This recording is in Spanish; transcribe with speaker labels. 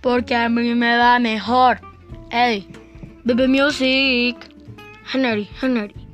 Speaker 1: Porque a mí me va mejor. Ey, Baby Music. Henry, Henry.